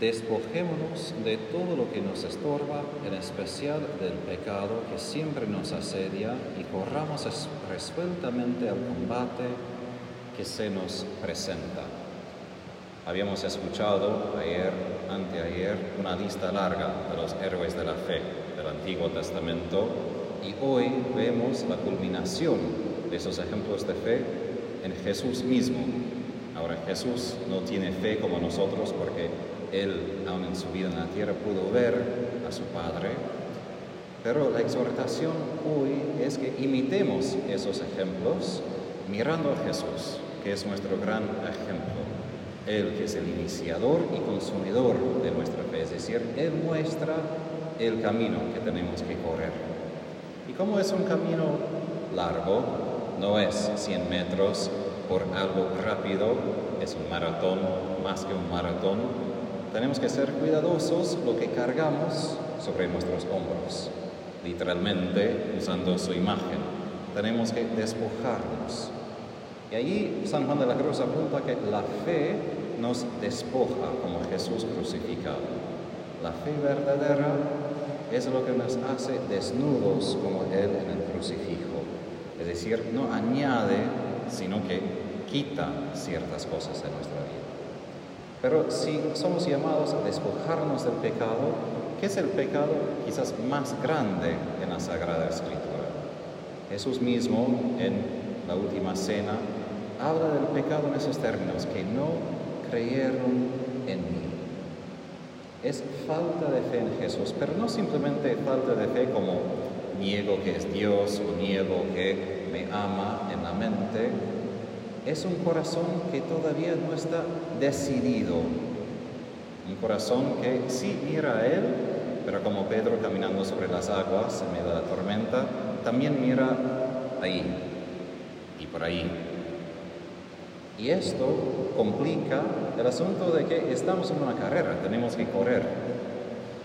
Despojémonos de todo lo que nos estorba, en especial del pecado que siempre nos asedia, y corramos resueltamente al combate que se nos presenta. Habíamos escuchado ayer, anteayer, una lista larga de los héroes de la fe del Antiguo Testamento y hoy vemos la culminación de esos ejemplos de fe en Jesús mismo. Ahora Jesús no tiene fe como nosotros porque él, aún en su vida en la tierra, pudo ver a su Padre, pero la exhortación hoy es que imitemos esos ejemplos mirando a Jesús, que es nuestro gran ejemplo. Él que es el iniciador y consumidor de nuestra fe, es decir, Él muestra el camino que tenemos que correr. Y como es un camino largo, no es 100 metros por algo rápido, es un maratón más que un maratón, tenemos que ser cuidadosos lo que cargamos sobre nuestros hombros, literalmente usando su imagen. Tenemos que despojarnos. Y allí San Juan de la Cruz apunta que la fe nos despoja como Jesús crucificado. La fe verdadera es lo que nos hace desnudos como Él en el crucifijo. Es decir, no añade, sino que quita ciertas cosas de nuestra vida. Pero si somos llamados a despojarnos del pecado, ¿qué es el pecado quizás más grande en la Sagrada Escritura? Jesús mismo en la última cena habla del pecado en esos términos, que no creyeron en mí. Es falta de fe en Jesús, pero no simplemente falta de fe como niego que es Dios o niego que me ama en la mente, es un corazón que todavía no está decidido. Un corazón que sí mira a Él, pero como Pedro caminando sobre las aguas en medio de la tormenta, también mira ahí y por ahí. Y esto complica el asunto de que estamos en una carrera, tenemos que correr.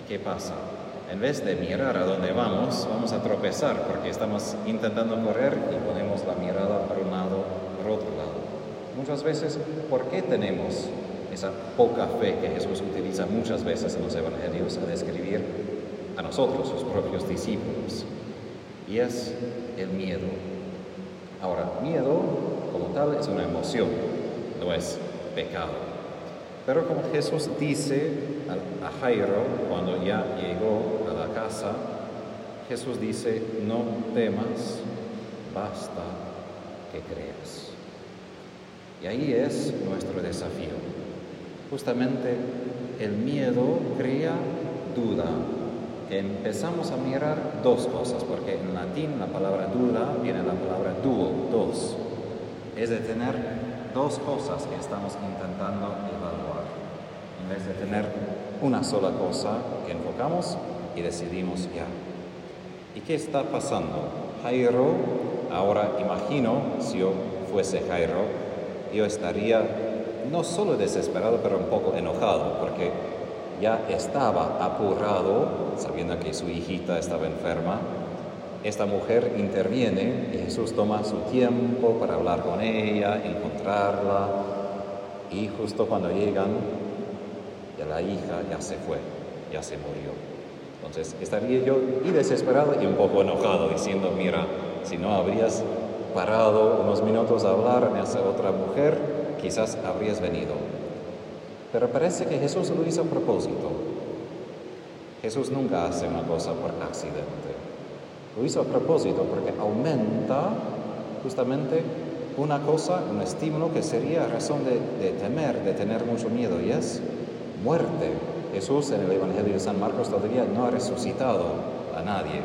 ¿Qué pasa? En vez de mirar a dónde vamos, vamos a tropezar porque estamos intentando correr y ponemos la mirada por un lado, por otro lado. Muchas veces, ¿por qué tenemos esa poca fe que Jesús utiliza muchas veces en los evangelios a describir a nosotros, sus propios discípulos? Y es el miedo. Ahora, miedo como tal es una emoción, no es pecado. Pero como Jesús dice a Jairo cuando ya llegó a la casa, Jesús dice, no temas, basta que creas. Y ahí es nuestro desafío. Justamente el miedo crea duda. Empezamos a mirar dos cosas, porque en latín la palabra duda viene de la palabra duo, dos. Es de tener dos cosas que estamos intentando evaluar, en vez de tener una sola cosa que enfocamos y decidimos ya. ¿Y qué está pasando? Jairo, ahora imagino, si yo fuese Jairo, yo estaría no solo desesperado, pero un poco enojado, porque ya estaba apurado, sabiendo que su hijita estaba enferma. Esta mujer interviene y Jesús toma su tiempo para hablar con ella, encontrarla, y justo cuando llegan, ya la hija ya se fue, ya se murió. Entonces estaría yo y desesperado y un poco enojado, diciendo, mira, si no habrías parado unos minutos a hablar a esa otra mujer, quizás habrías venido. Pero parece que Jesús lo hizo a propósito. Jesús nunca hace una cosa por accidente. Lo hizo a propósito porque aumenta justamente una cosa, un estímulo que sería razón de, de, temer, de tener mucho miedo, y es muerte. Jesús en el Evangelio de San Marcos todavía no ha resucitado a nadie.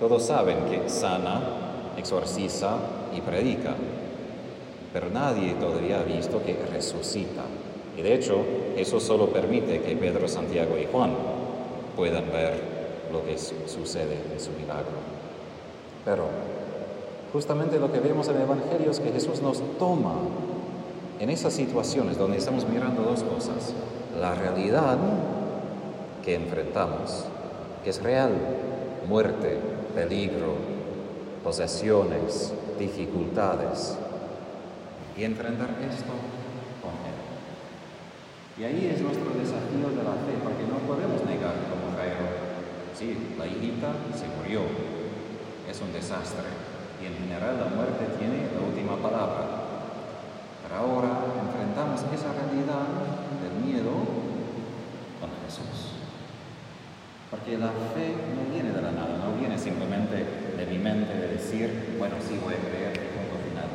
Todos saben que sana, exorciza y predica, pero nadie todavía ha visto que resucita. Y de hecho, eso solo permite que Pedro, Santiago y Juan puedan ver lo que sucede en su milagro. Pero justamente lo que vemos en el Evangelio es que Jesús nos toma en esas situaciones donde estamos mirando dos cosas. La realidad que enfrentamos, que es real, muerte, peligro, posesiones, dificultades, y enfrentar esto con Él. Y ahí es nuestro desafío de la fe, porque no podemos negar como Jairo. Sí, la hijita se murió, es un desastre, y en general la muerte tiene la última palabra. Pero ahora enfrentamos esa realidad del miedo con Jesús. Porque la fe no viene de la nada, no viene simplemente de mi mente de decir, bueno, sí voy a creer punto final.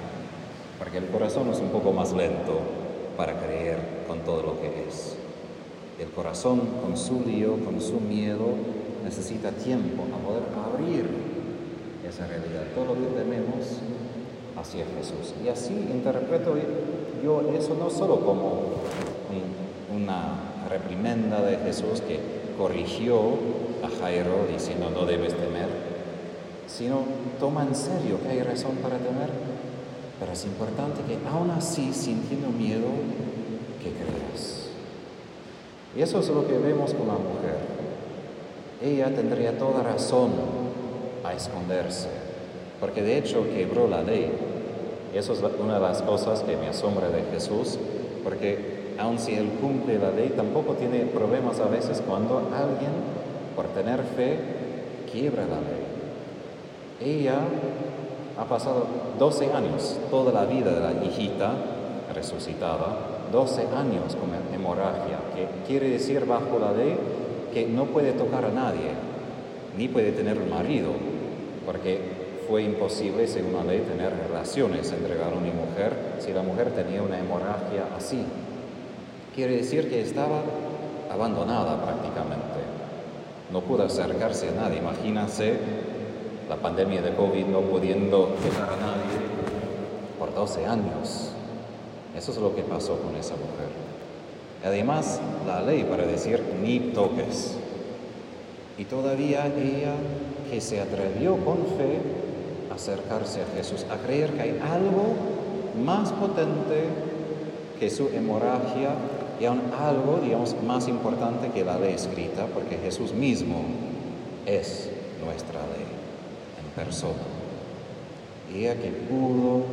Porque el corazón es un poco más lento para creer con todo lo que es. El corazón con su lío, con su miedo, necesita tiempo a poder abrir esa realidad, todo lo que tenemos hacia Jesús. Y así interpreto yo eso no solo como una reprimenda de Jesús que corrigió a Jairo diciendo no debes temer, sino toma en serio que hay razón para temer pero es importante que aún así, sintiendo miedo, que creas. Y eso es lo que vemos con la mujer. Ella tendría toda razón a esconderse, porque de hecho quebró la ley. Y eso es una de las cosas que me asombra de Jesús, porque aun si Él cumple la ley, tampoco tiene problemas a veces cuando alguien, por tener fe, quiebra la ley. Ella ha pasado 12 años, toda la vida de la hijita resucitada, 12 años con hemorragia, que quiere decir bajo la ley que no puede tocar a nadie, ni puede tener un marido, porque fue imposible, según la ley, tener relaciones entre varón y mujer si la mujer tenía una hemorragia así. Quiere decir que estaba abandonada prácticamente. No pudo acercarse a nadie. Imagínense la pandemia de COVID no pudiendo tocar a nadie por 12 años. Eso es lo que pasó con esa mujer. Además, la ley para decir ni toques. Y todavía ella que se atrevió con fe a acercarse a Jesús, a creer que hay algo más potente que su hemorragia y aún algo, digamos, más importante que la ley escrita, porque Jesús mismo es nuestra ley persona. Ella que pudo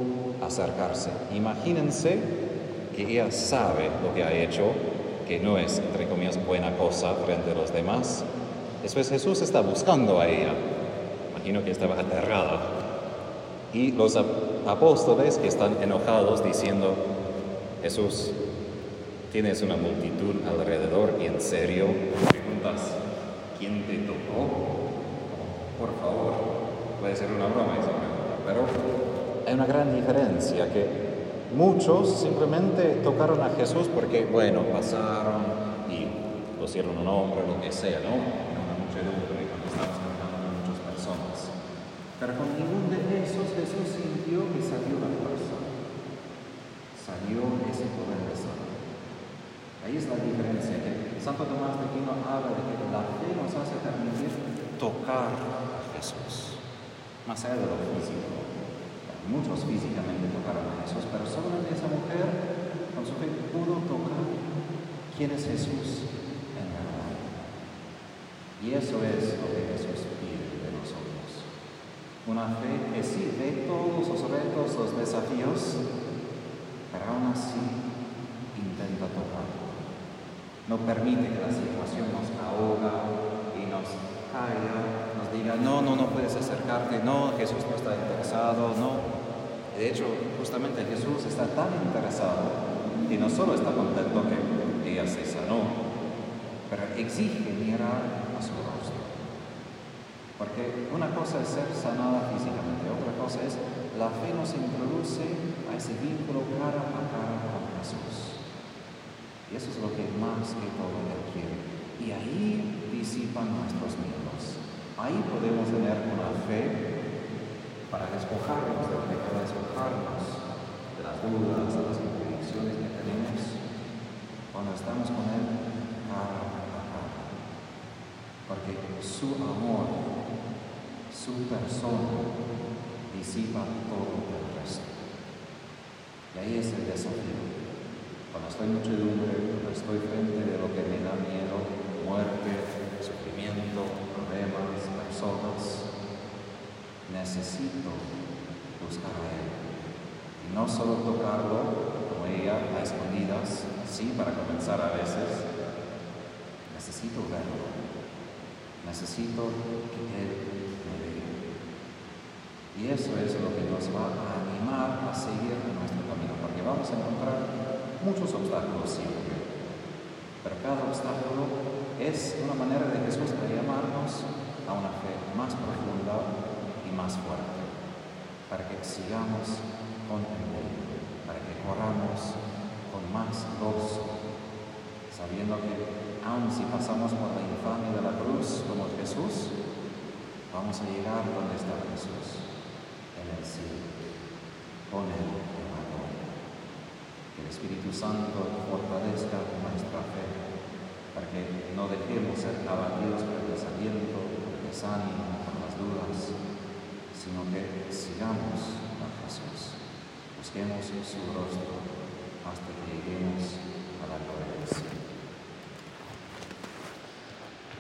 acercarse. Imagínense que ella sabe lo que ha hecho, que no es, entre comillas, buena cosa frente a los demás. Después Jesús está buscando a ella. Imagino que estaba aterrada. Y los apóstoles que están enojados diciendo, Jesús, tienes una multitud alrededor y en serio preguntas, ¿quién te tocó? Por favor, puede ser una broma pero hay una gran diferencia que muchos simplemente tocaron a Jesús porque, bueno, pasaron y pusieron un nombre, lo que sea, ¿no? Una muchedumbre cuando estamos hablando con muchas personas. Pero con ningún de esos Jesús sintió que salió la fuerza, salió ese poder de salud. Ahí es la diferencia, que Santo Tomás de Aquino habla de que la fe nos hace permitir tocar a Jesús más allá de lo físico. Muchos físicamente tocaron a Jesús, pero solamente esa mujer con su fe pudo tocar quién es Jesús en verdad. Y eso es lo que Jesús pide de nosotros. Una fe que sí ve todos los retos, los desafíos, pero aún así intenta tocar. No permite que la situación nos ahoga y nos caiga diga, no, no, no puedes acercarte, no, Jesús no está interesado, no. De hecho, justamente Jesús está tan interesado y no solo está contento que ella se sanó, pero exige mirar a su rostro. Porque una cosa es ser sanada físicamente, otra cosa es la fe nos introduce a ese vínculo cara a cara con Jesús. Y eso es lo que más que todo Él quiere. Y ahí disipan nuestros miedos. Ahí podemos tener una fe para despojarnos de lo que puede despojarnos de las dudas, de las convicciones que tenemos cuando estamos con Él cara a cara. Porque su amor, su persona, disipa todo el resto. Y ahí es el desafío. Cuando estoy muchedumbre, cuando estoy frente de lo que me da miedo, muerte, sufrimiento, problemas, personas, necesito buscar a Él. Y no solo tocarlo, como veía a escondidas, sí, para comenzar a veces, necesito verlo, necesito que Él me vea. Y eso es lo que nos va a animar a seguir en nuestro camino, porque vamos a encontrar muchos obstáculos siempre. Pero cada obstáculo es una manera de Jesús de llamarnos a una fe más profunda y más fuerte, para que sigamos con empeño, para que corramos con más gozo, sabiendo que aun si pasamos por la infamia de la cruz como Jesús, vamos a llegar donde está Jesús, en el cielo, con Él en la. Que el Espíritu Santo fortalezca nuestra fe, para que no dejemos ser abatidos por el desaliento, por el desánimo, por las dudas, sino que sigamos a Jesús, busquemos su rostro hasta que lleguemos a la gloria del